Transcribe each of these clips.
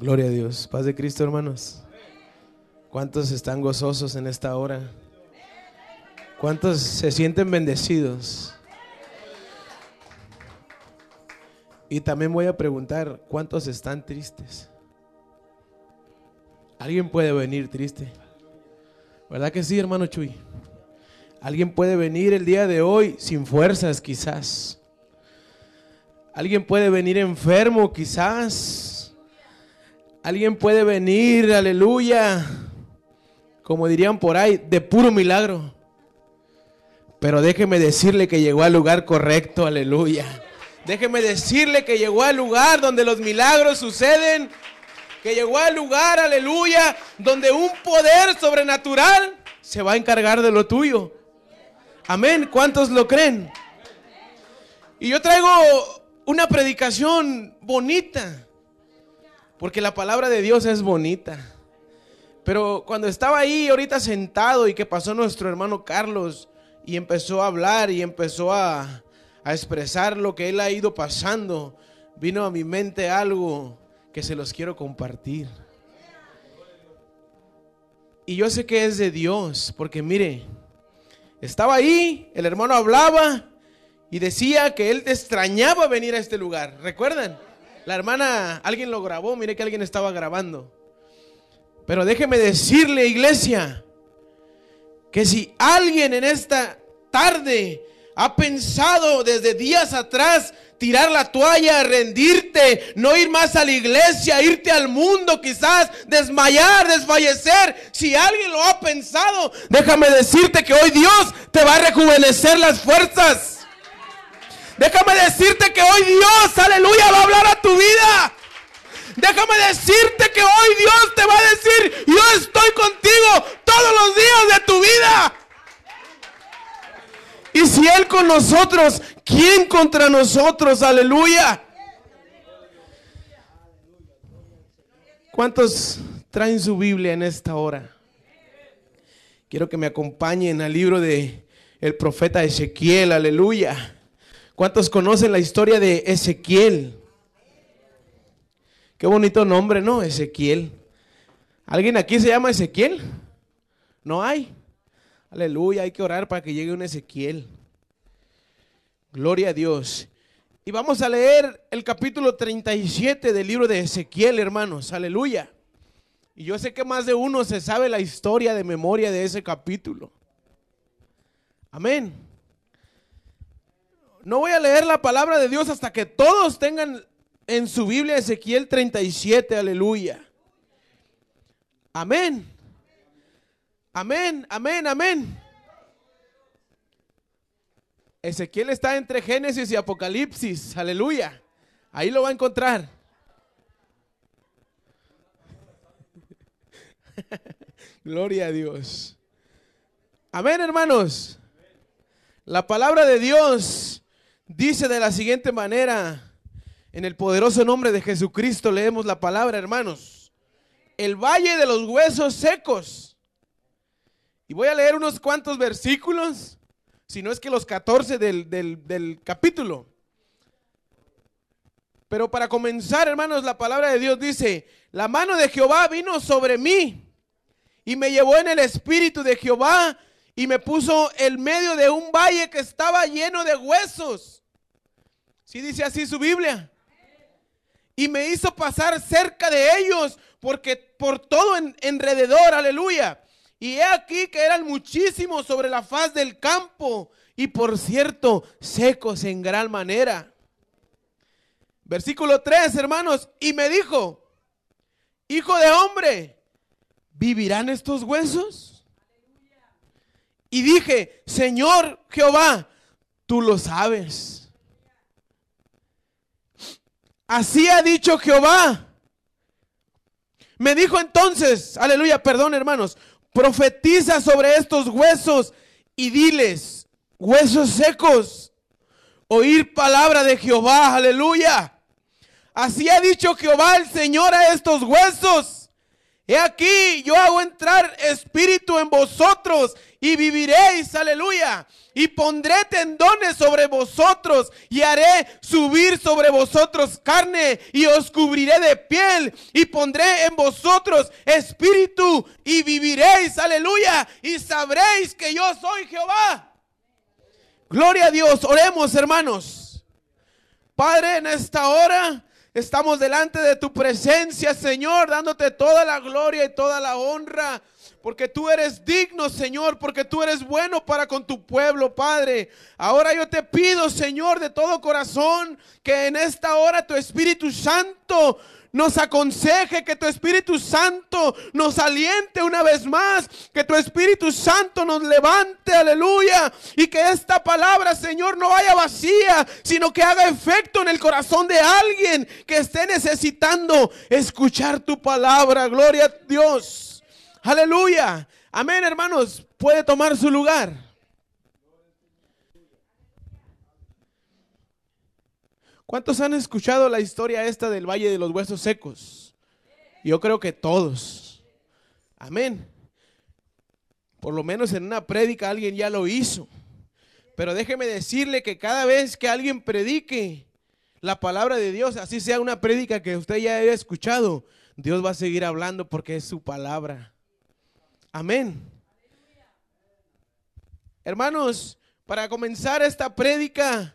Gloria a Dios. Paz de Cristo, hermanos. ¿Cuántos están gozosos en esta hora? ¿Cuántos se sienten bendecidos? Y también voy a preguntar, ¿cuántos están tristes? ¿Alguien puede venir triste? ¿Verdad que sí, hermano Chuy? Alguien puede venir el día de hoy sin fuerzas, quizás. Alguien puede venir enfermo, quizás. Alguien puede venir, aleluya, como dirían por ahí, de puro milagro. Pero déjeme decirle que llegó al lugar correcto, aleluya. Déjeme decirle que llegó al lugar donde los milagros suceden. Que llegó al lugar, aleluya, donde un poder sobrenatural se va a encargar de lo tuyo. Amén. ¿Cuántos lo creen? Y yo traigo una predicación bonita. Porque la palabra de Dios es bonita. Pero cuando estaba ahí ahorita sentado y que pasó nuestro hermano Carlos y empezó a hablar y empezó a, a expresar lo que él ha ido pasando, vino a mi mente algo que se los quiero compartir. Y yo sé que es de Dios, porque mire, estaba ahí, el hermano hablaba y decía que él extrañaba venir a este lugar. ¿Recuerdan? La hermana, alguien lo grabó, mire que alguien estaba grabando. Pero déjeme decirle, iglesia, que si alguien en esta tarde ha pensado desde días atrás tirar la toalla, rendirte, no ir más a la iglesia, irte al mundo, quizás desmayar, desfallecer. Si alguien lo ha pensado, déjame decirte que hoy Dios te va a rejuvenecer las fuerzas. Déjame decirte que hoy Dios, aleluya, va a hablar a tu vida. Déjame decirte que hoy Dios te va a decir, yo estoy contigo todos los días de tu vida. Y si Él con nosotros, ¿quién contra nosotros? Aleluya. ¿Cuántos traen su Biblia en esta hora? Quiero que me acompañen al libro de el profeta Ezequiel, aleluya. ¿Cuántos conocen la historia de Ezequiel? Qué bonito nombre, ¿no? Ezequiel. ¿Alguien aquí se llama Ezequiel? ¿No hay? Aleluya, hay que orar para que llegue un Ezequiel. Gloria a Dios. Y vamos a leer el capítulo 37 del libro de Ezequiel, hermanos. Aleluya. Y yo sé que más de uno se sabe la historia de memoria de ese capítulo. Amén. No voy a leer la palabra de Dios hasta que todos tengan en su Biblia Ezequiel 37. Aleluya. Amén. Amén, amén, amén. Ezequiel está entre Génesis y Apocalipsis. Aleluya. Ahí lo va a encontrar. Gloria a Dios. Amén, hermanos. La palabra de Dios dice de la siguiente manera. En el poderoso nombre de Jesucristo leemos la palabra, hermanos. El valle de los huesos secos. Y voy a leer unos cuantos versículos, si no es que los 14 del, del, capítulo. Pero para comenzar, hermanos, la palabra de Dios dice, la mano de Jehová vino sobre mí y me llevó en el espíritu de Jehová y me puso en medio de un valle que estaba lleno de huesos. Si dice así su Biblia. Y me hizo pasar cerca de ellos porque por todo en, alrededor, aleluya y he aquí que eran muchísimos sobre la faz del campo y por cierto, secos en gran manera. Versículo 3, hermanos, y me dijo, hijo de hombre, ¿vivirán estos huesos? Y dije, Señor Jehová, tú lo sabes. Así ha dicho Jehová. Me dijo entonces, aleluya, perdón hermanos, profetiza sobre estos huesos y diles, huesos secos, oír palabra de Jehová, aleluya. Así ha dicho Jehová el Señor a estos huesos. He aquí, yo hago entrar espíritu en vosotros y viviréis, aleluya. Y pondré tendones sobre vosotros y haré subir sobre vosotros carne y os cubriré de piel y pondré en vosotros espíritu y viviréis, aleluya. Y sabréis que yo soy Jehová. Gloria a Dios, oremos hermanos. Padre, en esta hora Estamos delante de tu presencia, Señor, dándote toda la gloria y toda la honra. Porque tú eres digno, Señor, porque tú eres bueno para con tu pueblo, Padre. Ahora yo te pido, Señor, de todo corazón, que en esta hora tu Espíritu Santo nos aconseje, que tu Espíritu Santo nos aliente una vez más, que tu Espíritu Santo nos levante, aleluya, y que esta palabra, Señor, no vaya vacía, sino que haga efecto en el corazón de alguien que esté necesitando escuchar tu palabra. Gloria a Dios. Aleluya. Amén, hermanos. Puede tomar su lugar. ¿Cuántos han escuchado la historia esta del Valle de los Huesos Secos? Yo creo que todos. Amén. Por lo menos en una prédica alguien ya lo hizo. Pero déjeme decirle que cada vez que alguien predique la palabra de Dios, así sea una prédica que usted ya haya escuchado, Dios va a seguir hablando porque es su palabra. Amén. Hermanos, para comenzar esta prédica,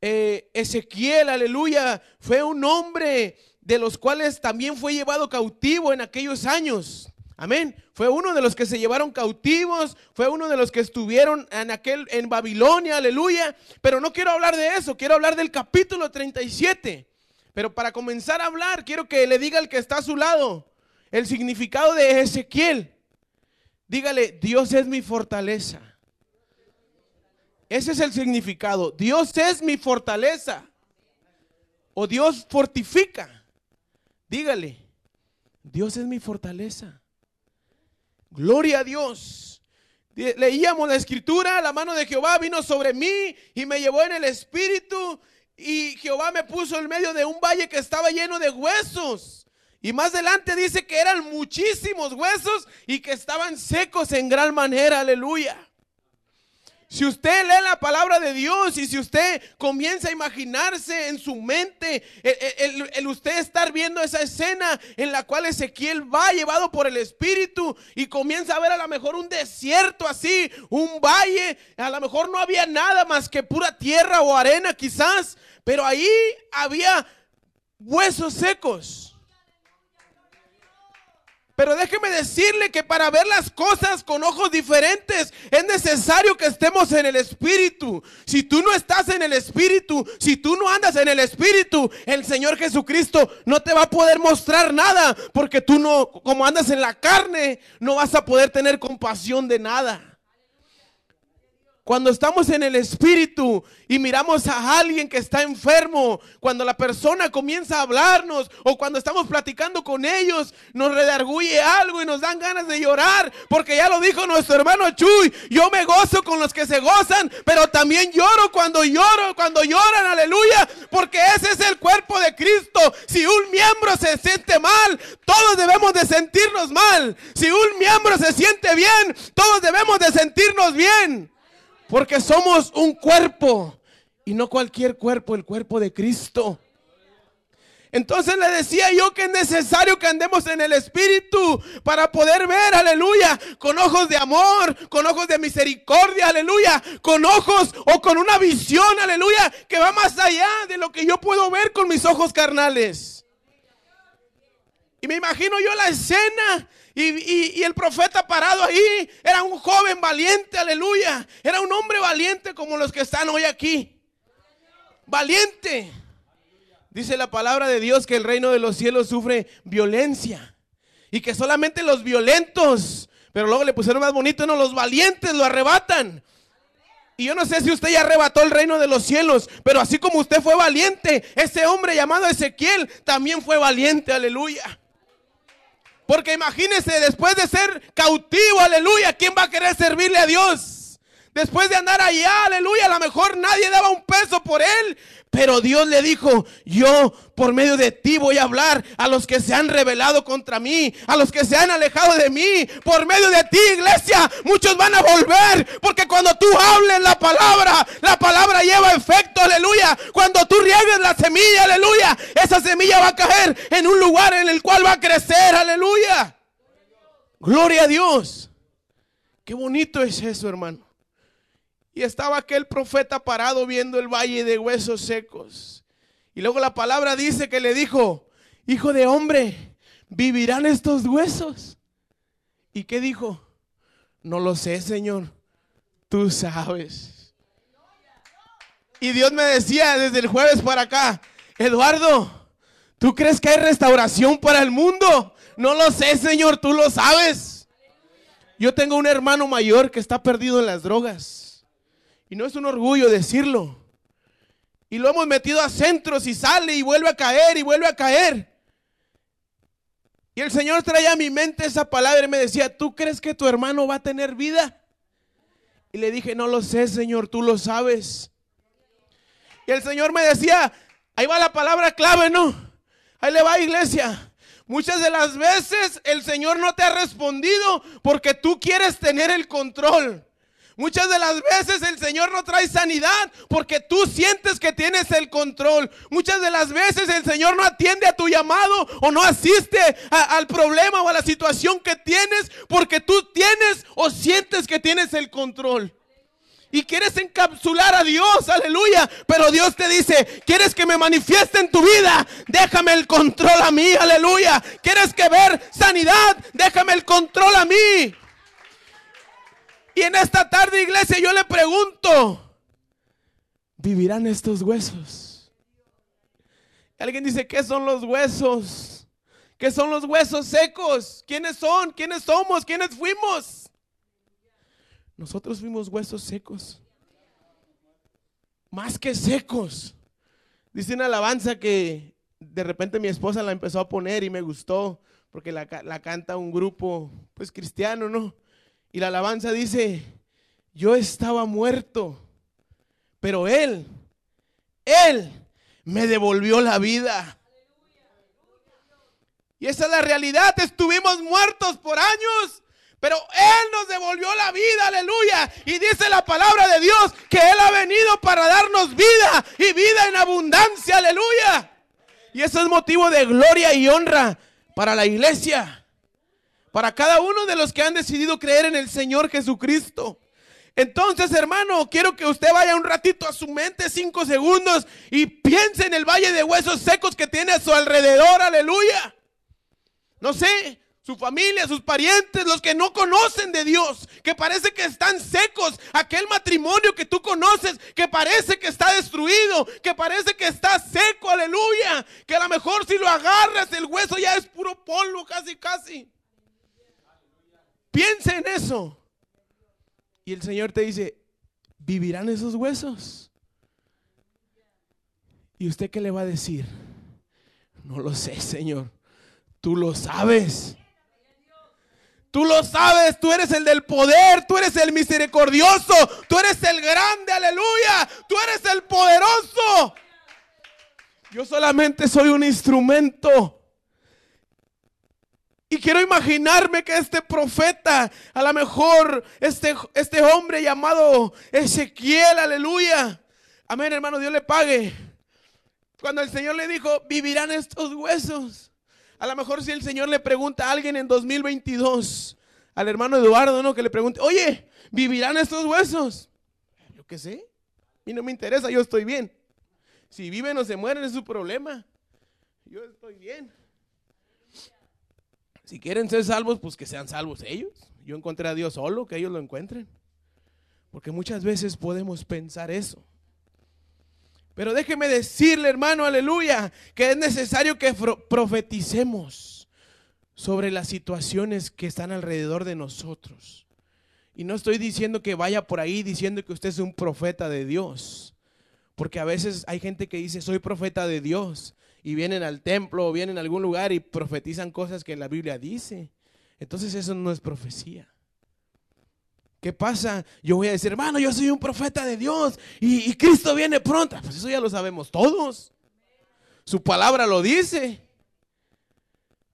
eh, Ezequiel, aleluya, fue un hombre de los cuales también fue llevado cautivo en aquellos años. Amén. Fue uno de los que se llevaron cautivos, fue uno de los que estuvieron en aquel en Babilonia, aleluya, pero no quiero hablar de eso, quiero hablar del capítulo 37. Pero para comenzar a hablar, quiero que le diga al que está a su lado el significado de Ezequiel. Dígale, Dios es mi fortaleza. Ese es el significado. Dios es mi fortaleza. O Dios fortifica. Dígale, Dios es mi fortaleza. Gloria a Dios. Leíamos la escritura, la mano de Jehová vino sobre mí y me llevó en el espíritu y Jehová me puso en medio de un valle que estaba lleno de huesos. Y más adelante dice que eran muchísimos huesos y que estaban secos en gran manera, aleluya. Si usted lee la palabra de Dios y si usted comienza a imaginarse en su mente el, usted estar viendo esa escena en la cual Ezequiel va llevado por el Espíritu y comienza a ver a lo mejor un desierto así, un valle, a lo mejor no había nada más que pura tierra o arena quizás, pero ahí había huesos secos. Pero déjeme decirle que para ver las cosas con ojos diferentes es necesario que estemos en el Espíritu. Si tú no estás en el Espíritu, si tú no andas en el Espíritu, el Señor Jesucristo no te va a poder mostrar nada. Porque tú no, como andas en la carne, no vas a poder tener compasión de nada. Cuando estamos en el Espíritu y miramos a alguien que está enfermo, cuando la persona comienza a hablarnos o cuando estamos platicando con ellos, nos redarguye algo y nos dan ganas de llorar, porque ya lo dijo nuestro hermano Chuy, yo me gozo con los que se gozan, pero también lloro cuando lloro, cuando lloran, aleluya, porque ese es el cuerpo de Cristo. Si un miembro se siente mal, todos debemos de sentirnos mal. Si un miembro se siente bien, todos debemos de sentirnos bien. Porque somos un cuerpo y no cualquier cuerpo, el cuerpo de Cristo. Entonces le decía yo que es necesario que andemos en el Espíritu para poder ver, aleluya, con ojos de amor, con ojos de misericordia, aleluya, con ojos o con una visión, aleluya, que va más allá de lo que yo puedo ver con mis ojos carnales. Y me imagino yo la escena y, el profeta parado ahí era un joven valiente, aleluya. Era un hombre valiente como los que están hoy aquí. Valiente. Dice la palabra de Dios que el reino de los cielos sufre violencia. Y que solamente los violentos, pero luego le pusieron más bonito, no, los valientes lo arrebatan. Y yo no sé si usted ya arrebató el reino de los cielos, pero así como usted fue valiente, ese hombre llamado Ezequiel también fue valiente, aleluya. Porque imagínese, después de ser cautivo, aleluya, ¿quién va a querer servirle a Dios? Después de andar allá, aleluya, a lo mejor nadie daba un peso por él. Pero Dios le dijo, yo por medio de ti voy a hablar a los que se han rebelado contra mí, a los que se han alejado de mí. Por medio de ti, iglesia, muchos van a volver. Porque cuando tú hables la palabra, la palabra lleva efecto, aleluya. Cuando tú riegues la semilla, aleluya, esa semilla va a caer en un lugar en el cual va a crecer, aleluya. Gloria a Dios. Qué bonito es eso, hermano. Y estaba aquel profeta parado viendo el valle de huesos secos. Y luego la palabra dice que le dijo, hijo de hombre, ¿vivirán estos huesos? ¿Y qué dijo? No lo sé, Señor. Tú sabes. Y Dios me decía desde el jueves para acá, Eduardo, ¿tú crees que hay restauración para el mundo? No lo sé, Señor, tú lo sabes. Yo tengo un hermano mayor que está perdido en las drogas. Y no es un orgullo decirlo. Y lo hemos metido a centros y sale y vuelve a caer y vuelve a caer. Y el Señor traía a mi mente esa palabra y me decía, ¿tú crees que tu hermano va a tener vida? Y le dije, no lo sé, Señor, tú lo sabes. Y el Señor me decía, ahí va la palabra clave, ¿no? Ahí le va, iglesia. Muchas de las veces el Señor no te ha respondido porque tú quieres tener el control. Muchas de las veces el Señor no trae sanidad porque tú sientes que tienes el control. Muchas de las veces el Señor no atiende a tu llamado o no asiste al problema o a la situación que tienes porque tú tienes o sientes que tienes el control. Y quieres encapsular a Dios, aleluya. Pero Dios te dice, ¿quieres que me manifieste en tu vida? Déjame el control a mí, aleluya. ¿Quieres que ver sanidad? Déjame el control a mí. Y en esta tarde, iglesia, yo le pregunto, ¿vivirán estos huesos? Alguien dice, ¿qué son los huesos? ¿Qué son los huesos secos? ¿Quiénes son? ¿Quiénes somos? ¿Quiénes fuimos? Nosotros fuimos huesos secos. Más que secos. Dice una alabanza que de repente mi esposa la empezó a poner y me gustó porque la, canta un grupo pues cristiano, ¿no? Y la alabanza dice, yo estaba muerto, pero Él, Él me devolvió la vida. Y esa es la realidad, estuvimos muertos por años, pero Él nos devolvió la vida, aleluya. Y dice la palabra de Dios que Él ha venido para darnos vida y vida en abundancia, aleluya. Y eso es motivo de gloria y honra para la iglesia para cada uno de los que han decidido creer en el Señor Jesucristo. Entonces, hermano, quiero que usted vaya un ratito a su mente, cinco segundos, y piense en el valle de huesos secos que tiene a su alrededor, aleluya. No sé, su familia, sus parientes, los que no conocen de Dios, que parece que están secos, aquel matrimonio que tú conoces, que parece que está destruido, que parece que está seco, aleluya, que a lo mejor si lo agarras el hueso ya es puro polvo, casi, casi. Piensa en eso. Y el Señor te dice, ¿vivirán esos huesos? ¿Y usted qué le va a decir? No lo sé, Señor. Tú lo sabes. Tú lo sabes, tú eres el del poder, tú eres el misericordioso, tú eres el grande, aleluya, tú eres el poderoso. Yo solamente soy un instrumento. Y quiero imaginarme que este profeta, a lo mejor este, este hombre llamado Ezequiel, aleluya. Amén, hermano, Dios le pague. Cuando el Señor le dijo, vivirán estos huesos. A lo mejor si el Señor le pregunta a alguien en 2022, al hermano Eduardo, ¿no? Que le pregunte, oye, ¿vivirán estos huesos? Yo qué sé. A mí no me interesa, yo estoy bien. Si viven o se mueren es su problema. Yo estoy bien. Si quieren ser salvos, pues que sean salvos ellos. Yo encontré a Dios solo, que ellos lo encuentren. Porque muchas veces podemos pensar eso. Pero déjeme decirle, hermano, aleluya, que es necesario que profeticemos sobre las situaciones que están alrededor de nosotros. Y no estoy diciendo que vaya por ahí diciendo que usted es un profeta de Dios. Porque a veces hay gente que dice, soy profeta de Dios y vienen al templo o vienen a algún lugar y profetizan cosas que la Biblia dice. Entonces eso no es profecía. ¿Qué pasa? Yo voy a decir, hermano, yo soy un profeta de Dios y, y Cristo viene pronto. Pues eso ya lo sabemos todos. Su palabra lo dice.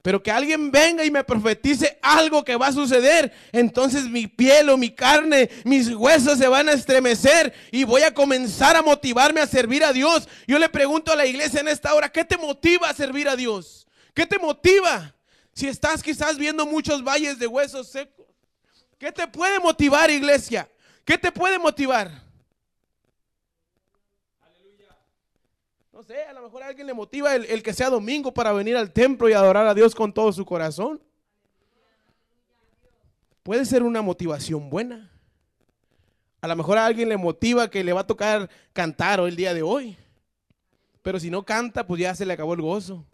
Pero que alguien venga y me profetice algo que va a suceder, entonces mi piel o mi carne, mis huesos se van a estremecer y voy a comenzar a motivarme a servir a Dios. Yo le pregunto a la iglesia en esta hora, ¿qué te motiva a servir a Dios? ¿Qué te motiva? Si estás quizás viendo muchos valles de huesos secos, ¿qué te puede motivar, iglesia? ¿Qué te puede motivar? No sé, a lo mejor a alguien le motiva el, que sea domingo para venir al templo y adorar a Dios con todo su corazón. Puede ser una motivación buena. A lo mejor a alguien le motiva que le va a tocar cantar hoy el día de hoy. Pero si no canta, pues ya se le acabó el gozo.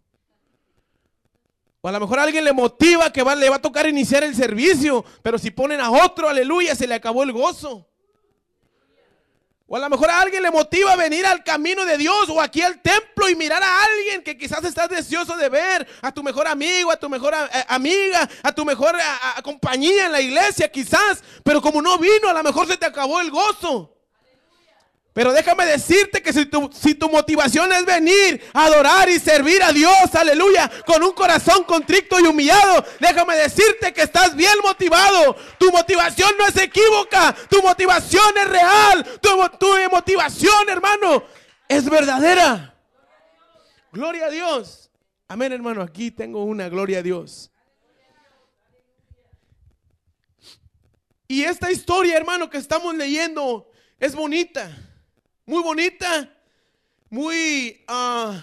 O a lo mejor a alguien le motiva que le va a tocar iniciar el servicio. Pero si ponen a otro, aleluya, se le acabó el gozo. O a lo mejor a alguien le motiva a venir al camino de Dios o aquí al templo y mirar a alguien que quizás estás deseoso de ver, a tu mejor amigo, a tu mejor eh, amiga, a tu mejor compañía en la iglesia quizás, pero como no vino, a lo mejor se te acabó el gozo. Pero déjame decirte que si tu, si tu, motivación es venir adorar y servir a Dios, aleluya, con un corazón contrito y humillado, déjame decirte que estás bien motivado. Tu motivación no es equívoca, tu motivación es real, tu, tu motivación, hermano, es verdadera. Gloria a Dios. Amén, hermano, aquí tengo una gloria a Dios. Y esta historia, hermano, que estamos leyendo es bonita muy bonita, muy, uh,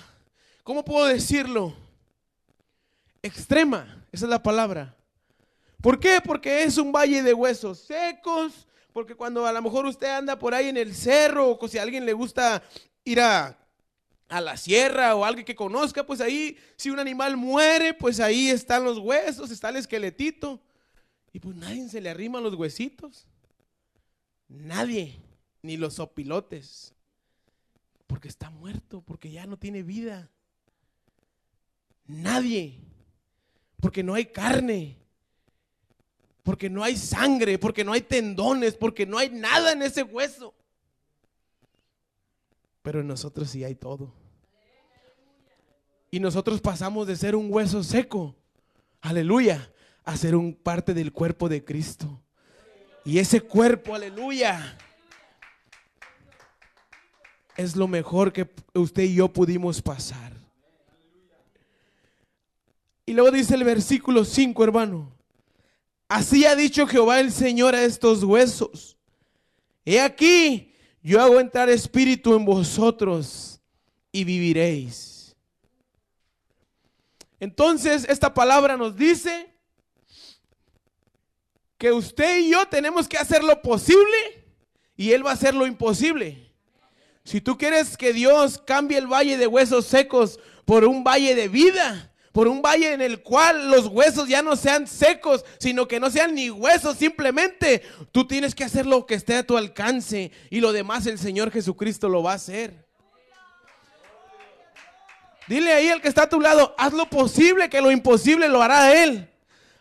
¿cómo puedo decirlo? Extrema, esa es la palabra. ¿Por qué? Porque es un valle de huesos secos, porque cuando a lo mejor usted anda por ahí en el cerro, o si a alguien le gusta ir a, a la sierra o alguien que conozca, pues ahí, si un animal muere, pues ahí están los huesos, está el esqueletito. Y pues nadie se le arrima los huesitos. Nadie, ni los opilotes. Porque está muerto, porque ya no tiene vida. Nadie. Porque no hay carne. Porque no hay sangre, porque no hay tendones, porque no hay nada en ese hueso. Pero en nosotros sí hay todo. Y nosotros pasamos de ser un hueso seco, aleluya, a ser un parte del cuerpo de Cristo. Y ese cuerpo, aleluya, es lo mejor que usted y yo pudimos pasar. Y luego dice el versículo 5, hermano. Así ha dicho Jehová el Señor a estos huesos. He aquí, yo hago entrar espíritu en vosotros y viviréis. Entonces, esta palabra nos dice que usted y yo tenemos que hacer lo posible y Él va a hacer lo imposible. Si tú quieres que Dios cambie el valle de huesos secos por un valle de vida, por un valle en el cual los huesos ya no sean secos, sino que no sean ni huesos simplemente, tú tienes que hacer lo que esté a tu alcance y lo demás el Señor Jesucristo lo va a hacer. Dile ahí al que está a tu lado, haz lo posible, que lo imposible lo hará Él.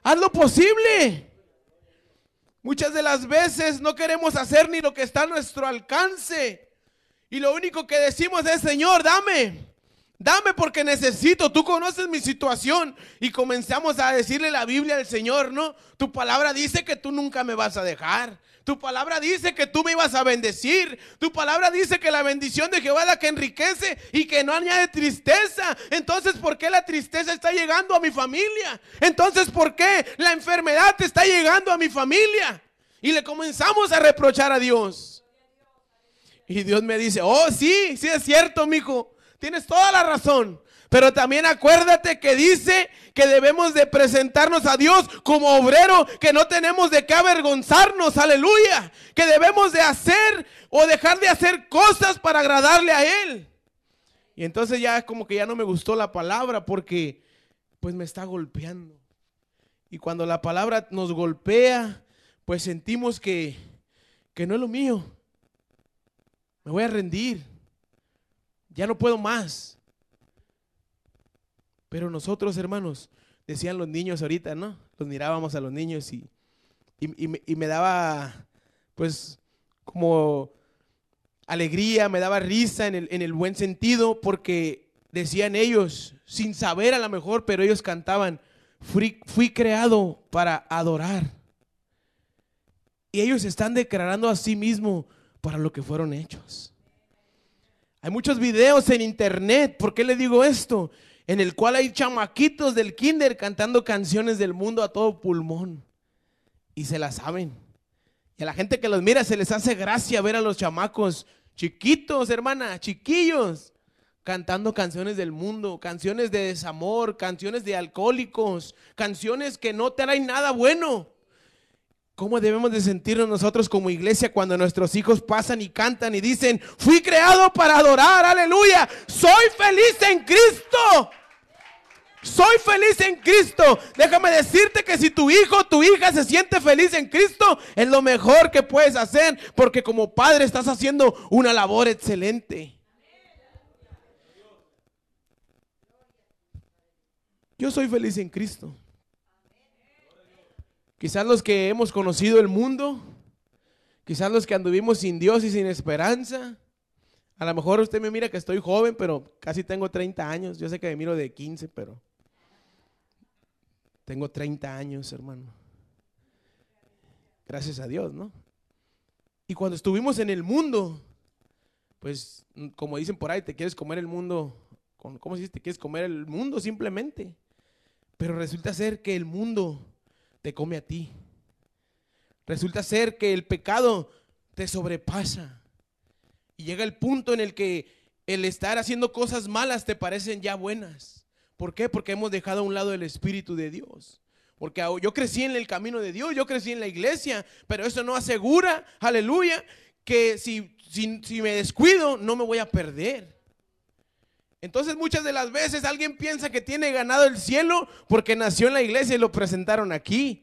Haz lo posible. Muchas de las veces no queremos hacer ni lo que está a nuestro alcance. Y lo único que decimos es, Señor, dame. Dame porque necesito, tú conoces mi situación y comenzamos a decirle la Biblia al Señor, ¿no? Tu palabra dice que tú nunca me vas a dejar. Tu palabra dice que tú me ibas a bendecir. Tu palabra dice que la bendición de Jehová es la que enriquece y que no añade tristeza. Entonces, ¿por qué la tristeza está llegando a mi familia? Entonces, ¿por qué la enfermedad está llegando a mi familia? Y le comenzamos a reprochar a Dios. Y Dios me dice, oh, sí, sí es cierto, mijo. Tienes toda la razón. Pero también acuérdate que dice que debemos de presentarnos a Dios como obrero, que no tenemos de qué avergonzarnos, aleluya. Que debemos de hacer o dejar de hacer cosas para agradarle a Él. Y entonces ya como que ya no me gustó la palabra porque pues me está golpeando. Y cuando la palabra nos golpea, pues sentimos que, que no es lo mío me voy a rendir, ya no puedo más. Pero nosotros, hermanos, decían los niños ahorita, ¿no? Los mirábamos a los niños y, y, me, daba pues, como alegría, me daba risa en el, en el buen sentido, porque decían ellos, sin saber a lo mejor, pero ellos cantaban, fui, fui creado para adorar. Y ellos están declarando a sí mismos para lo que fueron hechos. Hay muchos videos en internet, ¿por qué le digo esto? En el cual hay chamaquitos del kinder cantando canciones del mundo a todo pulmón. Y se las saben. Y a la gente que los mira se les hace gracia ver a los chamacos chiquitos, hermana, chiquillos, cantando canciones del mundo, canciones de desamor, canciones de alcohólicos, canciones que no traen nada bueno. ¿Cómo debemos de sentirnos nosotros como iglesia cuando nuestros hijos pasan y cantan y dicen, fui creado para adorar, aleluya, soy feliz en Cristo? Soy feliz en Cristo. Déjame decirte que si tu hijo tu hija se siente feliz en Cristo, es lo mejor que puedes hacer, porque como padre estás haciendo una labor excelente. Yo soy feliz en Cristo. Quizás los que hemos conocido el mundo, quizás los que anduvimos sin Dios y sin esperanza. A lo mejor usted me mira que estoy joven, pero casi tengo 30 años. Yo sé que me miro de 15, pero tengo 30 años, hermano. Gracias a Dios, ¿no? Y cuando estuvimos en el mundo, pues como dicen por ahí, te quieres comer el mundo, ¿cómo se dice? Te quieres comer el mundo simplemente. Pero resulta ser que el mundo te come a ti. Resulta ser que el pecado te sobrepasa. Y llega el punto en el que el estar haciendo cosas malas te parecen ya buenas. ¿Por qué? Porque hemos dejado a un lado el Espíritu de Dios. Porque yo crecí en el camino de Dios, yo crecí en la iglesia, pero eso no asegura, aleluya, que si, si, si me descuido no me voy a perder. Entonces muchas de las veces alguien piensa que tiene ganado el cielo porque nació en la iglesia y lo presentaron aquí.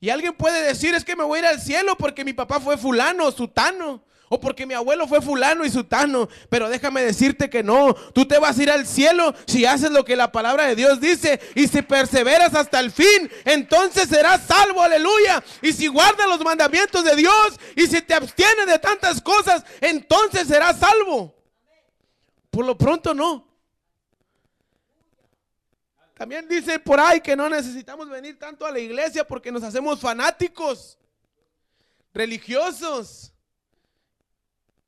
Y alguien puede decir es que me voy a ir al cielo porque mi papá fue fulano, sutano. O porque mi abuelo fue fulano y sutano. Pero déjame decirte que no. Tú te vas a ir al cielo si haces lo que la palabra de Dios dice. Y si perseveras hasta el fin, entonces serás salvo, aleluya. Y si guardas los mandamientos de Dios y si te abstienes de tantas cosas, entonces serás salvo. Por lo pronto no. También dice por ahí que no necesitamos venir tanto a la iglesia porque nos hacemos fanáticos, religiosos,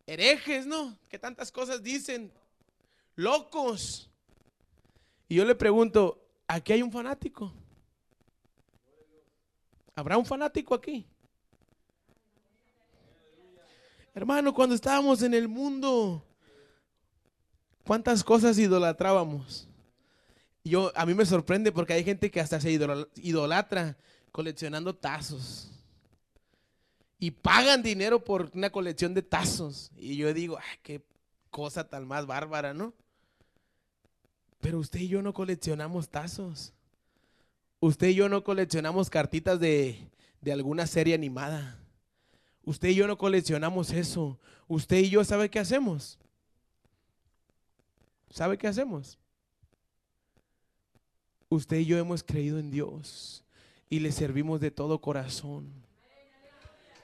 herejes, ¿no? Que tantas cosas dicen, locos. Y yo le pregunto, ¿aquí hay un fanático? ¿Habrá un fanático aquí? Hermano, cuando estábamos en el mundo, ¿Cuántas cosas idolatrábamos? Yo, a mí me sorprende porque hay gente que hasta se idolatra coleccionando tazos. Y pagan dinero por una colección de tazos. Y yo digo, ay, qué cosa tan más bárbara, ¿no? Pero usted y yo no coleccionamos tazos. Usted y yo no coleccionamos cartitas de, de alguna serie animada. Usted y yo no coleccionamos eso. Usted y yo, ¿sabe qué hacemos? ¿Sabe qué hacemos? Usted y yo hemos creído en Dios y le servimos de todo corazón.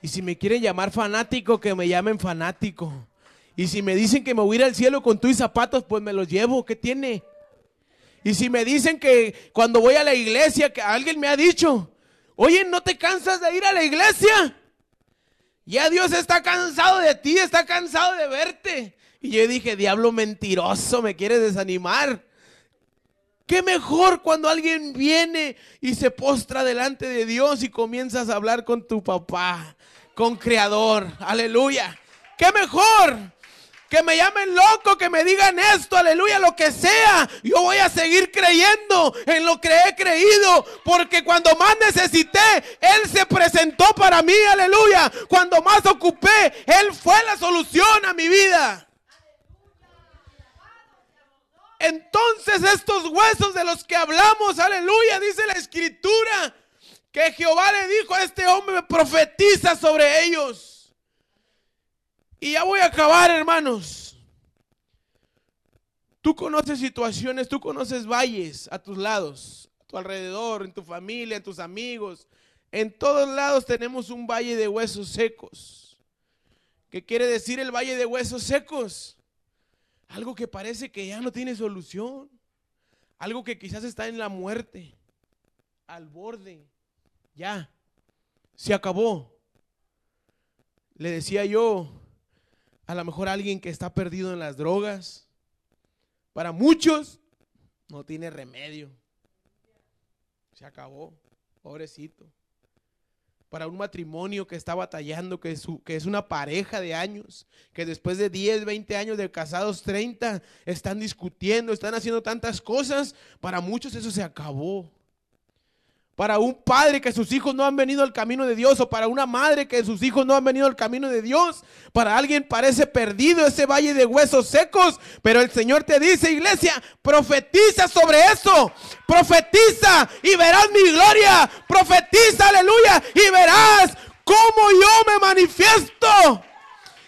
Y si me quieren llamar fanático, que me llamen fanático. Y si me dicen que me voy a ir al cielo con tus zapatos, pues me los llevo. ¿Qué tiene? Y si me dicen que cuando voy a la iglesia, que alguien me ha dicho, oye, ¿no te cansas de ir a la iglesia? Ya Dios está cansado de ti, está cansado de verte. Y yo dije, diablo mentiroso, me quiere desanimar. Qué mejor cuando alguien viene y se postra delante de Dios y comienzas a hablar con tu papá, con Creador. Aleluya. Qué mejor que me llamen loco, que me digan esto, aleluya, lo que sea. Yo voy a seguir creyendo en lo que he creído, porque cuando más necesité, Él se presentó para mí, aleluya. Cuando más ocupé, Él fue la solución a mi vida. Entonces estos huesos de los que hablamos, aleluya, dice la escritura, que Jehová le dijo a este hombre, profetiza sobre ellos. Y ya voy a acabar, hermanos. Tú conoces situaciones, tú conoces valles a tus lados, a tu alrededor, en tu familia, en tus amigos, En todos lados tenemos un valle de huesos secos. ¿Qué quiere decir el valle de huesos secos? Algo que parece que ya no tiene solución. Algo que quizás está en la muerte, al borde. Ya, se acabó. Le decía yo, a lo mejor alguien que está perdido en las drogas, para muchos no tiene remedio. Se acabó, pobrecito para un matrimonio que está batallando, que es, que es una pareja de años, que después de 10, 20 años de casados, 30, están discutiendo, están haciendo tantas cosas, para muchos eso se acabó para un padre que sus hijos no han venido al camino de Dios o para una madre que sus hijos no han venido al camino de Dios. Para alguien parece perdido ese valle de huesos secos, pero el Señor te dice, iglesia, profetiza sobre eso. Profetiza y verás mi gloria. Profetiza, aleluya, y verás cómo yo me manifiesto.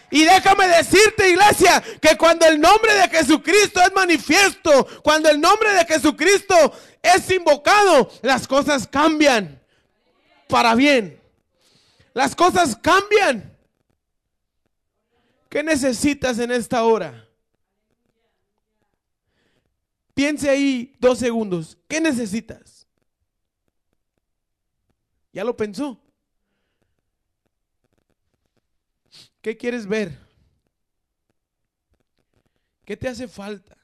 Y déjame decirte, iglesia, que cuando el nombre de Jesucristo es manifiesto, cuando el nombre de Jesucristo es invocado, las cosas cambian para bien. Las cosas cambian. ¿Qué necesitas en esta hora? Piense ahí dos segundos. ¿Qué necesitas? ¿Ya lo pensó? ¿Qué quieres ver? ¿Qué te hace falta?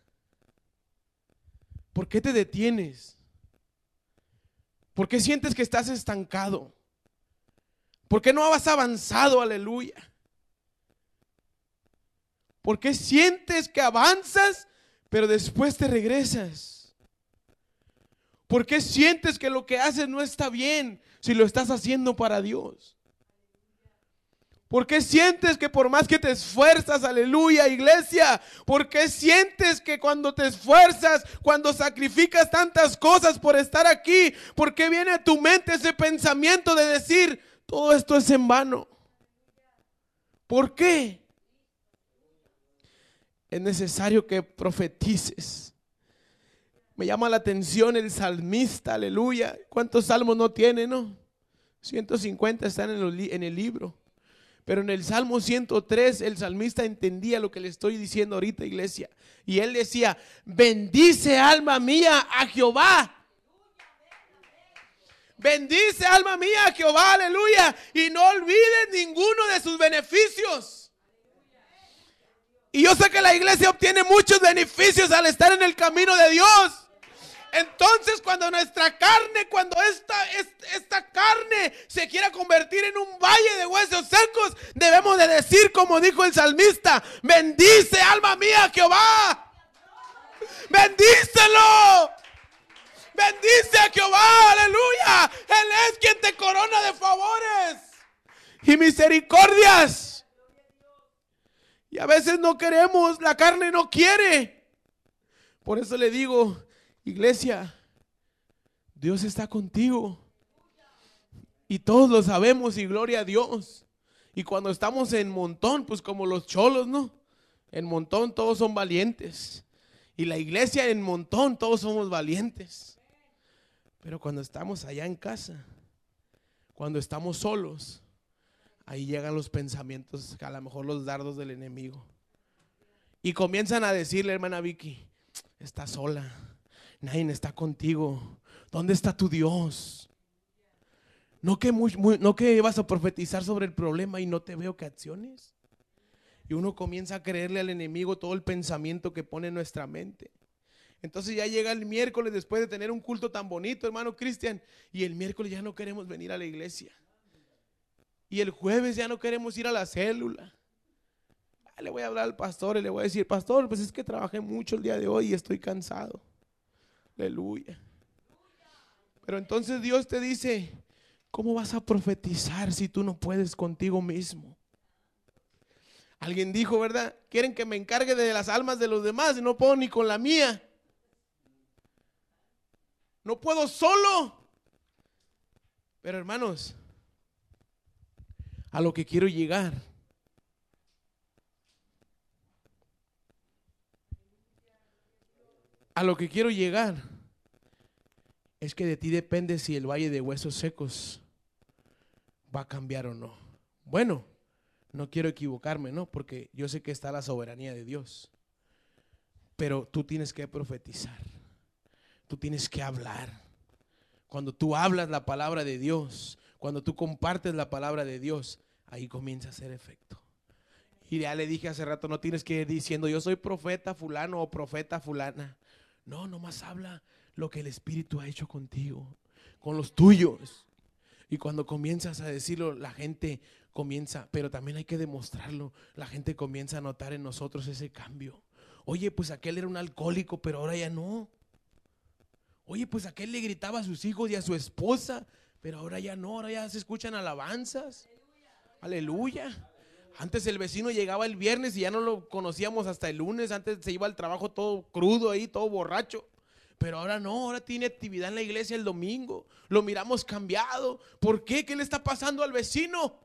¿Por qué te detienes? ¿Por qué sientes que estás estancado? ¿Por qué no has avanzado? Aleluya. ¿Por qué sientes que avanzas, pero después te regresas? ¿Por qué sientes que lo que haces no está bien si lo estás haciendo para Dios? ¿Por qué sientes que por más que te esfuerzas, aleluya, iglesia? ¿Por qué sientes que cuando te esfuerzas, cuando sacrificas tantas cosas por estar aquí, por qué viene a tu mente ese pensamiento de decir, todo esto es en vano? ¿Por qué? Es necesario que profetices. Me llama la atención el salmista, aleluya. ¿Cuántos salmos no tiene, no? 150 están en el, en el libro. Pero en el Salmo 103 el salmista entendía lo que le estoy diciendo ahorita, iglesia. Y él decía, bendice alma mía a Jehová. Bendice alma mía a Jehová, aleluya. Y no olvides ninguno de sus beneficios. Y yo sé que la iglesia obtiene muchos beneficios al estar en el camino de Dios. Entonces cuando nuestra carne, cuando esta, esta, carne se quiera convertir en un valle de huesos secos, debemos de decir como dijo el salmista, bendice alma mía Jehová. Bendícelo. Bendice a Jehová, aleluya. Él es quien te corona de favores y misericordias. Y a veces no queremos, la carne no quiere. Por eso le digo, Iglesia, Dios está contigo. Y todos lo sabemos y gloria a Dios. Y cuando estamos en montón, pues como los cholos, ¿no? En montón todos son valientes. Y la iglesia en montón todos somos valientes. Pero cuando estamos allá en casa, cuando estamos solos, ahí llegan los pensamientos, a lo mejor los dardos del enemigo. Y comienzan a decirle, hermana Vicky, está sola nadie está contigo. ¿Dónde está tu Dios? No que, no que vas a profetizar sobre el problema y no te veo que acciones. Y uno comienza a creerle al enemigo todo el pensamiento que pone en nuestra mente. Entonces ya llega el miércoles después de tener un culto tan bonito, hermano Cristian, y el miércoles ya no queremos venir a la iglesia. Y el jueves ya no queremos ir a la célula. Ah, le voy a hablar al pastor y le voy a decir, pastor, pues es que trabajé mucho el día de hoy y estoy cansado. Aleluya. Pero entonces Dios te dice, ¿cómo vas a profetizar si tú no puedes contigo mismo? Alguien dijo, ¿verdad? Quieren que me encargue de las almas de los demás y no puedo ni con la mía. No puedo solo. Pero hermanos, a lo que quiero llegar a lo que quiero llegar es que de ti depende si el valle de huesos secos va a cambiar o no. Bueno, no quiero equivocarme, ¿no? Porque yo sé que está la soberanía de Dios. Pero tú tienes que profetizar. Tú tienes que hablar. Cuando tú hablas la palabra de Dios, cuando tú compartes la palabra de Dios, ahí comienza a hacer efecto. Y ya le dije hace rato, no tienes que ir diciendo, yo soy profeta fulano o profeta fulana. No, nomás habla lo que el Espíritu ha hecho contigo, con los tuyos. Y cuando comienzas a decirlo, la gente comienza, pero también hay que demostrarlo. La gente comienza a notar en nosotros ese cambio. Oye, pues aquel era un alcohólico, pero ahora ya no. Oye, pues aquel le gritaba a sus hijos y a su esposa, pero ahora ya no, ahora ya se escuchan alabanzas. Aleluya. Antes el vecino llegaba el viernes y ya no lo conocíamos hasta el lunes. Antes se iba al trabajo todo crudo ahí, todo borracho. Pero ahora no, ahora tiene actividad en la iglesia el domingo. Lo miramos cambiado. ¿Por qué? ¿Qué le está pasando al vecino?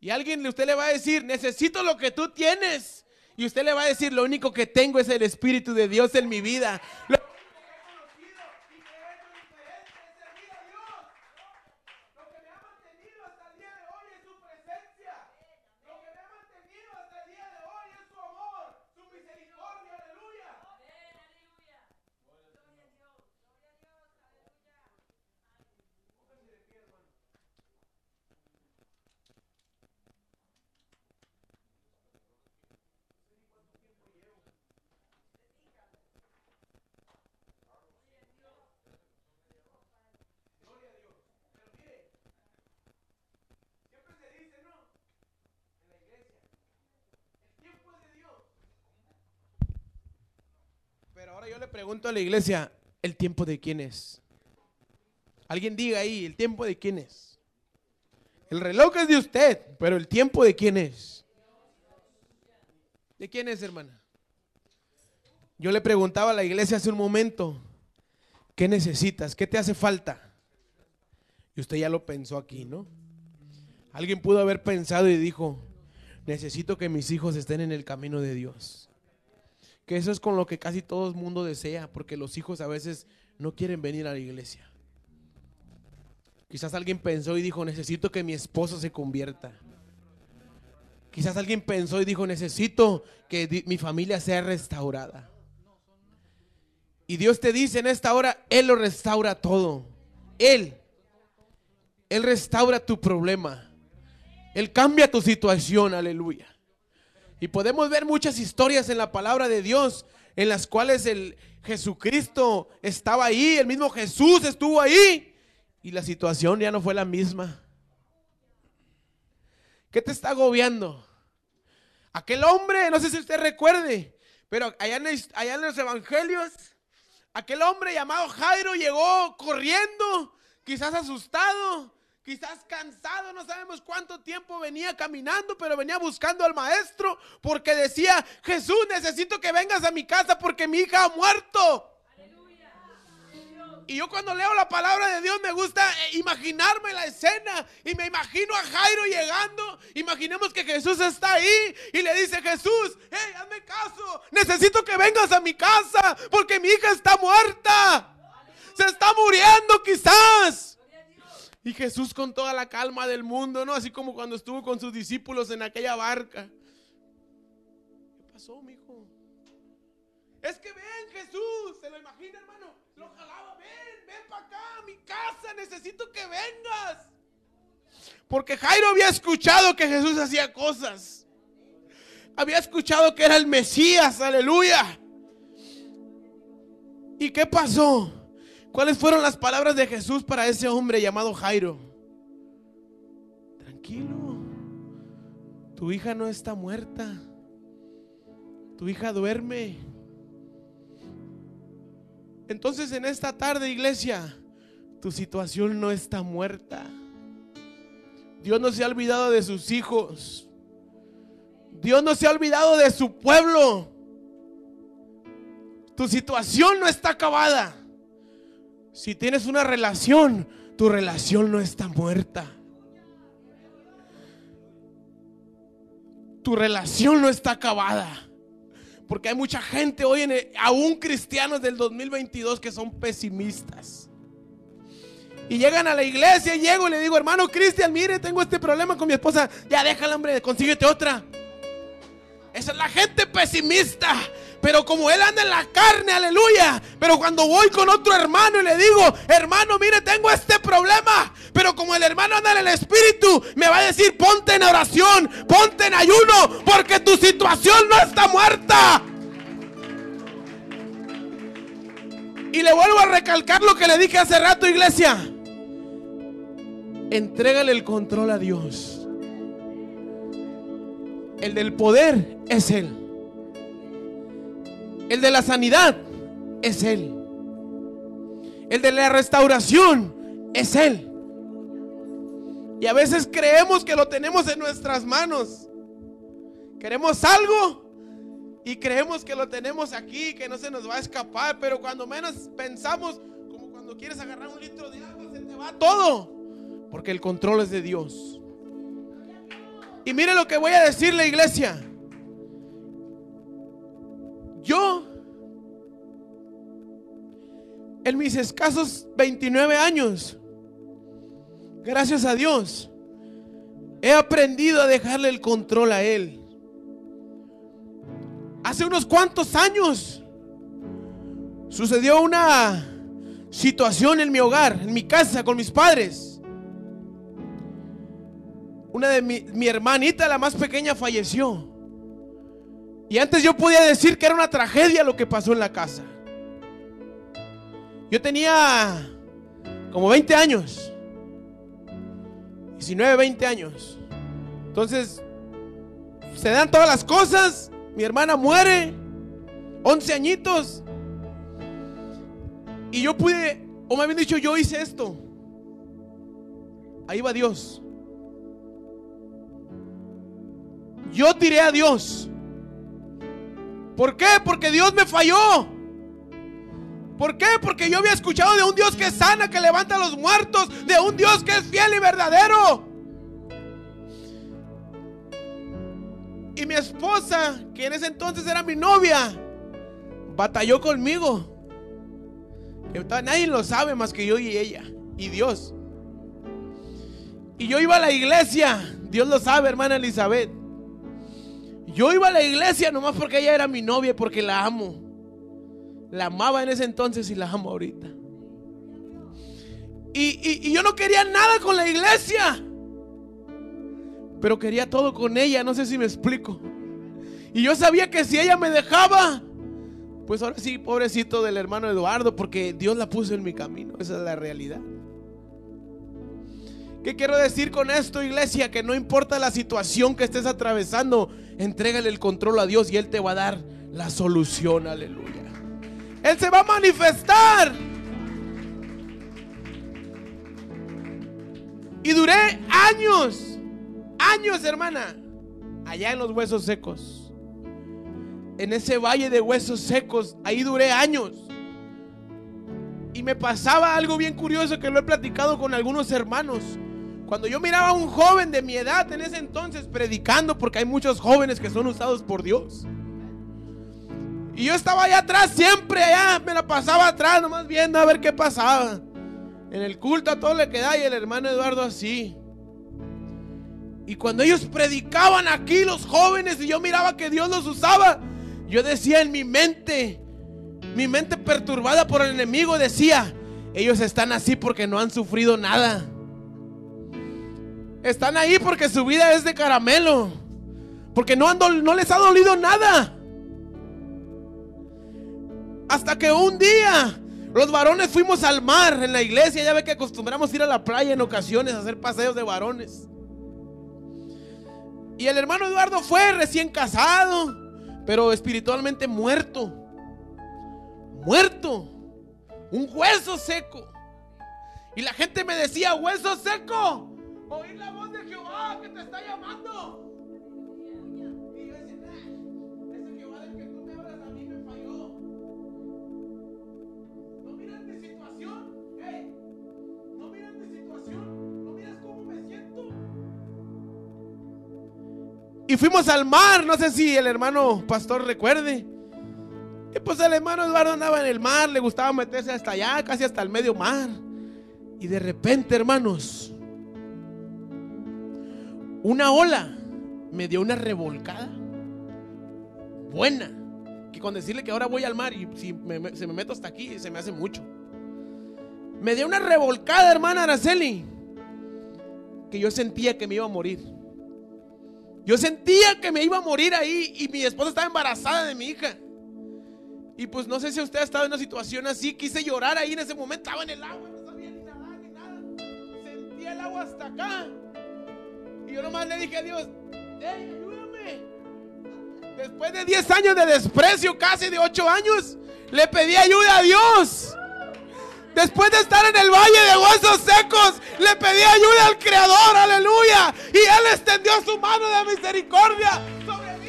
Y alguien usted le va a decir, necesito lo que tú tienes. Y usted le va a decir, lo único que tengo es el Espíritu de Dios en mi vida. ahora yo le pregunto a la iglesia, ¿el tiempo de quién es? Alguien diga ahí, ¿el tiempo de quién es? El reloj es de usted, pero el tiempo de quién es? ¿De quién es, hermana? Yo le preguntaba a la iglesia hace un momento, ¿qué necesitas? ¿Qué te hace falta? Y usted ya lo pensó aquí, ¿no? Alguien pudo haber pensado y dijo, necesito que mis hijos estén en el camino de Dios que eso es con lo que casi todo el mundo desea, porque los hijos a veces no quieren venir a la iglesia. Quizás alguien pensó y dijo, necesito que mi esposo se convierta. Quizás alguien pensó y dijo, necesito que mi familia sea restaurada. Y Dios te dice en esta hora, Él lo restaura todo. Él. Él restaura tu problema. Él cambia tu situación, aleluya. Y podemos ver muchas historias en la palabra de Dios en las cuales el Jesucristo estaba ahí, el mismo Jesús estuvo ahí y la situación ya no fue la misma. ¿Qué te está agobiando? Aquel hombre, no sé si usted recuerde, pero allá en, allá en los evangelios, aquel hombre llamado Jairo llegó corriendo, quizás asustado, quizás cansado, no sabemos cuánto tiempo venía caminando, pero venía buscando al maestro porque decía, Jesús, necesito que vengas a mi casa porque mi hija ha muerto. Y yo cuando leo la palabra de Dios me gusta eh, imaginarme la escena y me imagino a Jairo llegando. Imaginemos que Jesús está ahí y le dice, Jesús, hey, hazme caso, necesito que vengas a mi casa porque mi hija está muerta. Se está muriendo quizás. Y Jesús con toda la calma del mundo, ¿no? Así como cuando estuvo con sus discípulos en aquella barca. ¿Qué pasó, mijo? Es que ven, Jesús, se lo imagina, hermano. Lo jalaba, ven, ven para acá, a mi casa, necesito que vengas. Porque Jairo había escuchado que Jesús hacía cosas. Había escuchado que era el Mesías, aleluya. ¿Y qué pasó? ¿Cuáles fueron las palabras de Jesús para ese hombre llamado Jairo? Tranquilo, tu hija no está muerta, tu hija duerme. Entonces en esta tarde, iglesia, tu situación no está muerta. Dios no se ha olvidado de sus hijos. Dios no se ha olvidado de su pueblo. Tu situación no está acabada. Si tienes una relación, tu relación no está muerta. Tu relación no está acabada. Porque hay mucha gente hoy, en aún cristianos del 2022, que son pesimistas. Y llegan a la iglesia y llego y le digo, hermano Cristian, mire, tengo este problema con mi esposa. Ya déjala, hombre, consíguete otra. Esa es la gente pesimista. Pero como él anda en la carne, aleluya. Pero cuando voy con otro hermano y le digo, hermano, mire, tengo este problema. Pero como el hermano anda en el espíritu, me va a decir, ponte en oración, ponte en ayuno, porque tu situación no está muerta. Y le vuelvo a recalcar lo que le dije hace rato, iglesia. Entrégale el control a Dios. El del poder es Él. El de la sanidad es Él. El de la restauración es Él. Y a veces creemos que lo tenemos en nuestras manos. Queremos algo y creemos que lo tenemos aquí, que no se nos va a escapar. Pero cuando menos pensamos, como cuando quieres agarrar un litro de agua, se te va todo. Porque el control es de Dios. Y mire lo que voy a decirle, iglesia. Yo, en mis escasos 29 años, gracias a Dios, he aprendido a dejarle el control a Él. Hace unos cuantos años sucedió una situación en mi hogar, en mi casa, con mis padres. Una de mi, mi hermanita, la más pequeña, falleció. Y antes yo podía decir que era una tragedia lo que pasó en la casa. Yo tenía como 20 años. 19, 20 años. Entonces, se dan todas las cosas. Mi hermana muere. 11 añitos. Y yo pude, o me habían dicho, yo hice esto. Ahí va Dios. Yo tiré a Dios. ¿Por qué? Porque Dios me falló. ¿Por qué? Porque yo había escuchado de un Dios que sana, que levanta a los muertos, de un Dios que es fiel y verdadero. Y mi esposa, que en ese entonces era mi novia, batalló conmigo. Nadie lo sabe más que yo y ella y Dios. Y yo iba a la iglesia, Dios lo sabe, hermana Elizabeth. Yo iba a la iglesia nomás porque ella era mi novia y porque la amo. La amaba en ese entonces y la amo ahorita. Y, y, yo no quería nada con la iglesia. Pero quería todo con ella, no sé si me explico. Y yo sabía que si ella me dejaba, pues ahora sí, pobrecito del hermano Eduardo, porque Dios la puso en mi camino. Esa es la realidad. ¿Qué quiero decir con esto, iglesia? Que no importa la situación que estés atravesando, entrégale el control a Dios y Él te va a dar la solución, aleluya. Él se va a manifestar. Y duré años, años, hermana, allá en los huesos secos. En ese valle de huesos secos, ahí duré años. Y me pasaba algo bien curioso que lo he platicado con algunos hermanos. Cuando yo miraba a un joven de mi edad en ese entonces predicando, porque hay muchos jóvenes que son usados por Dios. Y yo estaba allá atrás siempre, allá me la pasaba atrás, nomás viendo a ver qué pasaba. En el culto a todo le quedaba y el hermano Eduardo así. Y cuando ellos predicaban aquí, los jóvenes, y yo miraba que Dios los usaba, yo decía en mi mente, mi mente perturbada por el enemigo, decía, ellos están así porque no han sufrido nada. Están ahí porque su vida es de caramelo. Porque no, no les ha dolido nada. Hasta que un día los varones fuimos al mar en la iglesia. Ya ve que acostumbramos ir a la playa en ocasiones a hacer paseos de varones. Y el hermano Eduardo fue recién casado, pero espiritualmente muerto. Muerto. Un hueso seco. Y la gente me decía, hueso seco. Oír la voz de Jehová que te está llamando. Y yo decía, ese Jehová del que tú me hablas a mí me falló. No miras mi situación, no miras mi situación, no miras cómo me siento. Y fuimos al mar, no sé si el hermano pastor recuerde. Y pues el hermano Eduardo andaba en el mar, le gustaba meterse hasta allá, casi hasta el medio mar. Y de repente, hermanos, una ola me dio una revolcada buena. Que con decirle que ahora voy al mar y si se me meto hasta aquí, se me hace mucho. Me dio una revolcada, hermana Araceli, que yo sentía que me iba a morir. Yo sentía que me iba a morir ahí y mi esposa estaba embarazada de mi hija. Y pues no sé si usted ha estado en una situación así, quise llorar ahí en ese momento, estaba en el agua, no sabía ni nadar ni nada. Sentía el agua hasta acá. Yo nomás le dije a Dios, ayúdame. Después de 10 años de desprecio, casi de 8 años, le pedí ayuda a Dios. Después de estar en el valle de huesos secos, le pedí ayuda al Creador, aleluya. Y Él extendió su mano de misericordia sobre mí.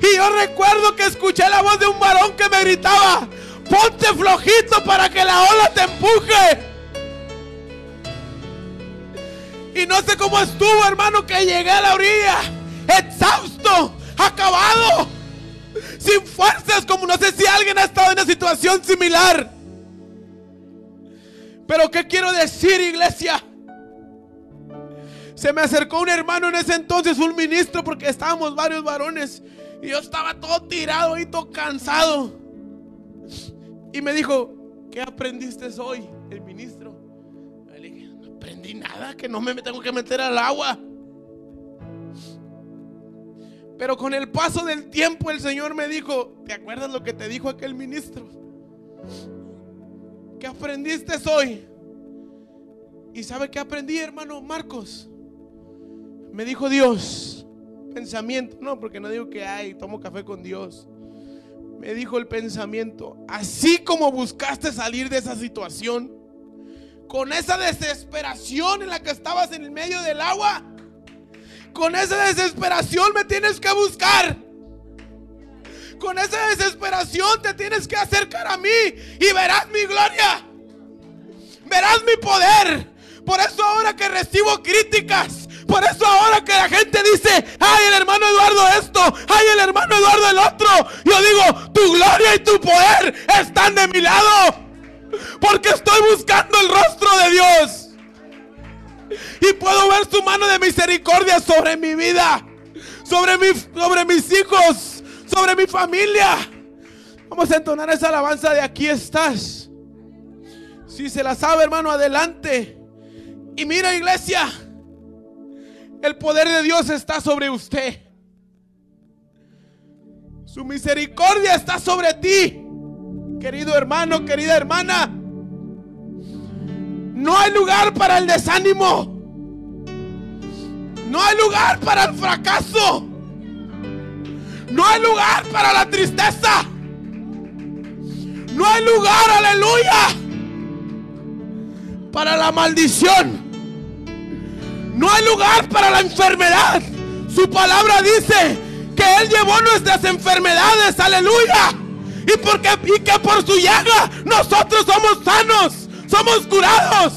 Y yo recuerdo que escuché la voz de un varón que me gritaba, ponte flojito para que la ola te empuje. Y no sé cómo estuvo, hermano, que llegué a la orilla, exhausto, acabado, sin fuerzas, como no sé si alguien ha estado en una situación similar. Pero ¿qué quiero decir, iglesia? Se me acercó un hermano en ese entonces, un ministro, porque estábamos varios varones. Y yo estaba todo tirado y todo cansado. Y me dijo, ¿qué aprendiste hoy, el ministro? Nada, que no me tengo que meter al agua. Pero con el paso del tiempo el Señor me dijo, ¿te acuerdas lo que te dijo aquel ministro? ¿Qué aprendiste hoy? ¿Y sabe qué aprendí, hermano Marcos? Me dijo Dios, pensamiento, no, porque no digo que hay, tomo café con Dios. Me dijo el pensamiento, así como buscaste salir de esa situación, con esa desesperación en la que estabas en el medio del agua, con esa desesperación me tienes que buscar. Con esa desesperación te tienes que acercar a mí y verás mi gloria. Verás mi poder. Por eso ahora que recibo críticas, por eso ahora que la gente dice, ay el hermano Eduardo esto, ay el hermano Eduardo el otro, yo digo, tu gloria y tu poder están de mi lado. Porque estoy buscando el rostro de Dios. Y puedo ver su mano de misericordia sobre mi vida, sobre, mi, sobre mis hijos, sobre mi familia. Vamos a entonar esa alabanza de aquí estás. Si se la sabe, hermano, adelante. Y mira, iglesia, el poder de Dios está sobre usted. Su misericordia está sobre ti querido hermano, querida hermana. No hay lugar para el desánimo. No hay lugar para el fracaso. No hay lugar para la tristeza. No hay lugar, aleluya, para la maldición. No hay lugar para la enfermedad. Su palabra dice que Él llevó nuestras enfermedades, aleluya y, porque, y que por su llaga nosotros somos sanos, somos curados.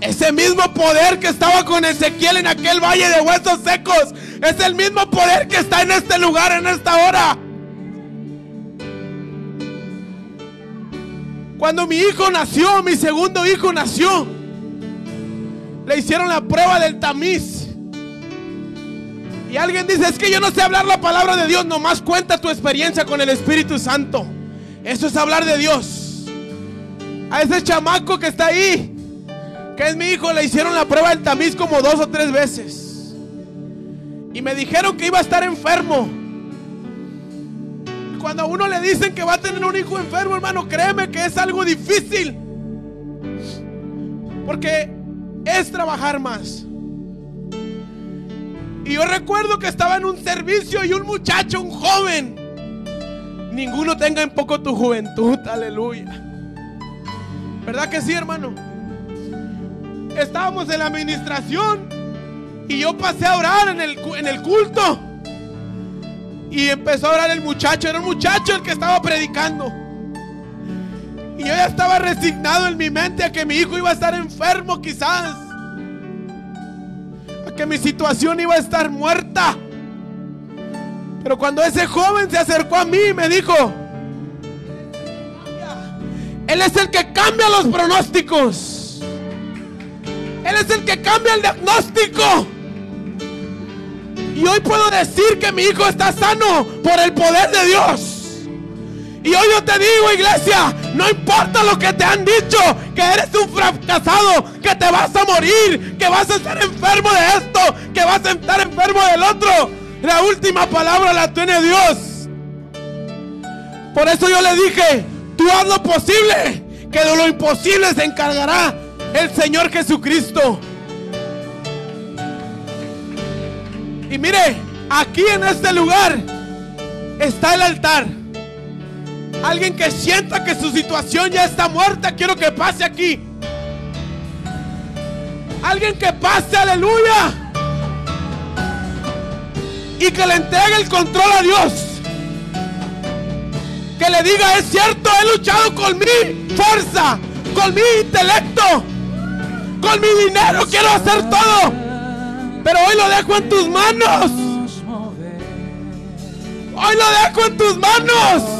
Ese mismo poder que estaba con Ezequiel en aquel valle de huesos secos es el mismo poder que está en este lugar, en esta hora. Cuando mi hijo nació, mi segundo hijo nació, le hicieron la prueba del tamiz. Y alguien dice, es que yo no sé hablar la palabra de Dios, nomás cuenta tu experiencia con el Espíritu Santo. Eso es hablar de Dios. A ese chamaco que está ahí, que es mi hijo, le hicieron la prueba del tamiz como dos o tres veces. Y me dijeron que iba a estar enfermo. Cuando a uno le dicen que va a tener un hijo enfermo, hermano, créeme que es algo difícil. Porque es trabajar más. Y yo recuerdo que estaba en un servicio y un muchacho, un joven. Ninguno tenga en poco tu juventud, aleluya. ¿Verdad que sí, hermano? Estábamos en la administración y yo pasé a orar en el, en el culto. Y empezó a orar el muchacho, era un muchacho el que estaba predicando. Y yo ya estaba resignado en mi mente a que mi hijo iba a estar enfermo quizás que mi situación iba a estar muerta. Pero cuando ese joven se acercó a mí y me dijo, Él es el que cambia los pronósticos. Él es el que cambia el diagnóstico. Y hoy puedo decir que mi hijo está sano por el poder de Dios. Y hoy yo te digo, iglesia, no importa lo que te han dicho, que eres un fracasado, que te vas a morir, que vas a estar enfermo de esto, que vas a estar enfermo del otro. La última palabra la tiene Dios. Por eso yo le dije, tú haz lo posible, que de lo imposible se encargará el Señor Jesucristo. Y mire, aquí en este lugar está el altar. Alguien que sienta que su situación ya está muerta, quiero que pase aquí. Alguien que pase, aleluya. Y que le entregue el control a Dios. Que le diga, es cierto, he luchado con mi fuerza, con mi intelecto, con mi dinero, quiero hacer todo. Pero hoy lo dejo en tus manos. Hoy lo dejo en tus manos.